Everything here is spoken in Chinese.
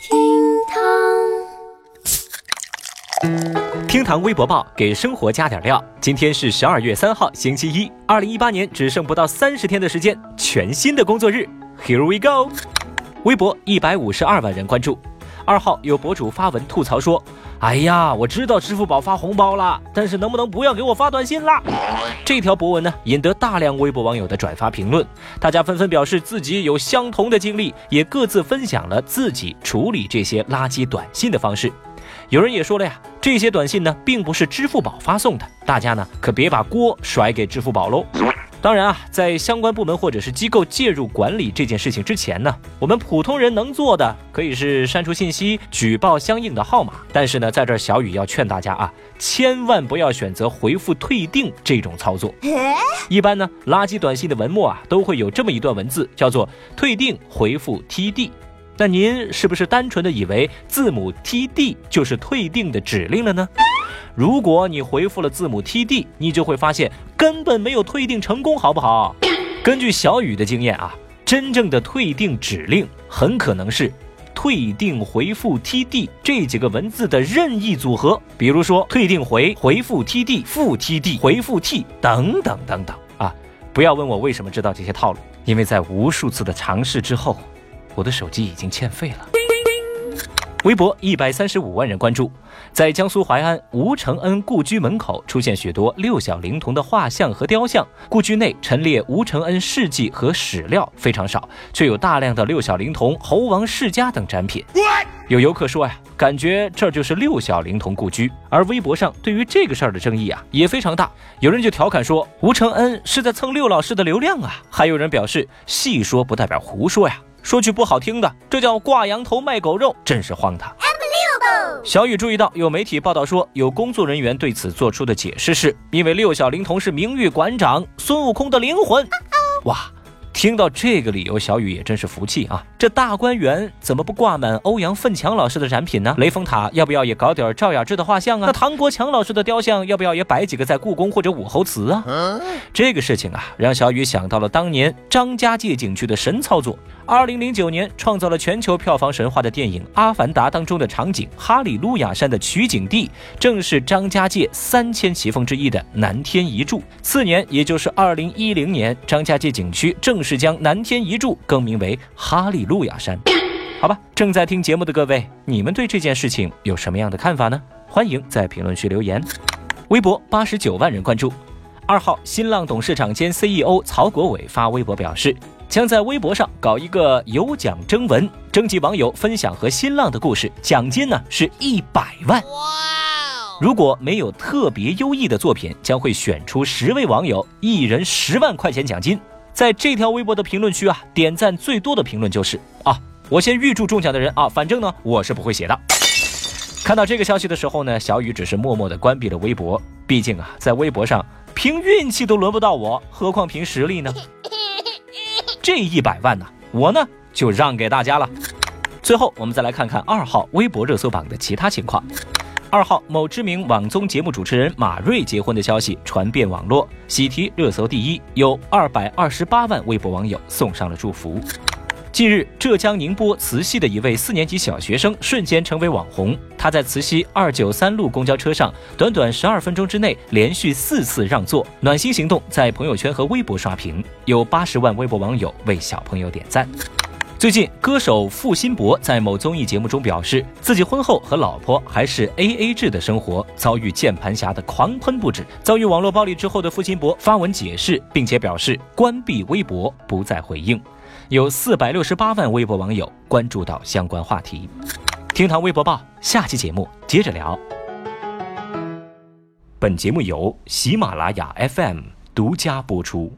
厅堂，厅堂微博报给生活加点料。今天是十二月三号，星期一，二零一八年只剩不到三十天的时间，全新的工作日，Here we go。微博一百五十二万人关注。二号有博主发文吐槽说：“哎呀，我知道支付宝发红包了，但是能不能不要给我发短信啦？”这条博文呢，引得大量微博网友的转发评论，大家纷纷表示自己有相同的经历，也各自分享了自己处理这些垃圾短信的方式。有人也说了呀，这些短信呢，并不是支付宝发送的，大家呢可别把锅甩给支付宝喽。当然啊，在相关部门或者是机构介入管理这件事情之前呢，我们普通人能做的可以是删除信息、举报相应的号码。但是呢，在这儿小雨要劝大家啊，千万不要选择回复退订这种操作。一般呢，垃圾短信的文末啊，都会有这么一段文字，叫做“退订回复 TD”。那您是不是单纯的以为字母 TD 就是退订的指令了呢？如果你回复了字母 TD，你就会发现根本没有退订成功，好不好？根据小雨的经验啊，真正的退订指令很可能是退订回复 TD 这几个文字的任意组合，比如说退订回回复 TD 复 TD 回复 T 等等等等啊！不要问我为什么知道这些套路，因为在无数次的尝试之后，我的手机已经欠费了。微博一百三十五万人关注，在江苏淮安吴承恩故居门口出现许多六小龄童的画像和雕像。故居内陈列吴承恩事迹和史料非常少，却有大量的六小龄童、猴王世家等展品。有游客说呀，感觉这就是六小龄童故居。而微博上对于这个事儿的争议啊也非常大，有人就调侃说吴承恩是在蹭六老师的流量啊，还有人表示戏说不代表胡说呀。说句不好听的，这叫挂羊头卖狗肉，真是荒唐。小雨注意到，有媒体报道说，有工作人员对此做出的解释是，因为六小龄童是名誉馆长孙悟空的灵魂。哇！听到这个理由，小雨也真是服气啊！这大观园怎么不挂满欧阳奋强老师的展品呢？雷峰塔要不要也搞点赵雅芝的画像啊？那唐国强老师的雕像要不要也摆几个在故宫或者武侯祠啊？这个事情啊，让小雨想到了当年张家界景区的神操作。二零零九年创造了全球票房神话的电影《阿凡达》当中的场景哈里路亚山的取景地，正是张家界三千奇峰之一的南天一柱。次年，也就是二零一零年，张家界景区正式将南天一柱更名为哈利路亚山。好吧，正在听节目的各位，你们对这件事情有什么样的看法呢？欢迎在评论区留言。微博八十九万人关注。二号，新浪董事长兼 CEO 曹国伟发微博表示。将在微博上搞一个有奖征文，征集网友分享和新浪的故事，奖金呢是一百万。哇！如果没有特别优异的作品，将会选出十位网友，一人十万块钱奖金。在这条微博的评论区啊，点赞最多的评论就是啊，我先预祝中奖的人啊，反正呢我是不会写的。看到这个消息的时候呢，小雨只是默默的关闭了微博，毕竟啊，在微博上凭运气都轮不到我，何况凭实力呢？这一百万呢，我呢就让给大家了。最后，我们再来看看二号微博热搜榜的其他情况。二号，某知名网综节目主持人马瑞结婚的消息传遍网络，喜提热搜第一，有二百二十八万微博网友送上了祝福。近日，浙江宁波慈溪的一位四年级小学生瞬间成为网红。他在慈溪二九三路公交车上，短短十二分钟之内连续四次让座，暖心行动在朋友圈和微博刷屏，有八十万微博网友为小朋友点赞。最近，歌手付辛博在某综艺节目中表示，自己婚后和老婆还是 A A 制的生活，遭遇键盘侠的狂喷不止。遭遇网络暴力之后的付辛博发文解释，并且表示关闭微博，不再回应。有四百六十八万微博网友关注到相关话题。厅堂微博报，下期节目接着聊。本节目由喜马拉雅 FM 独家播出。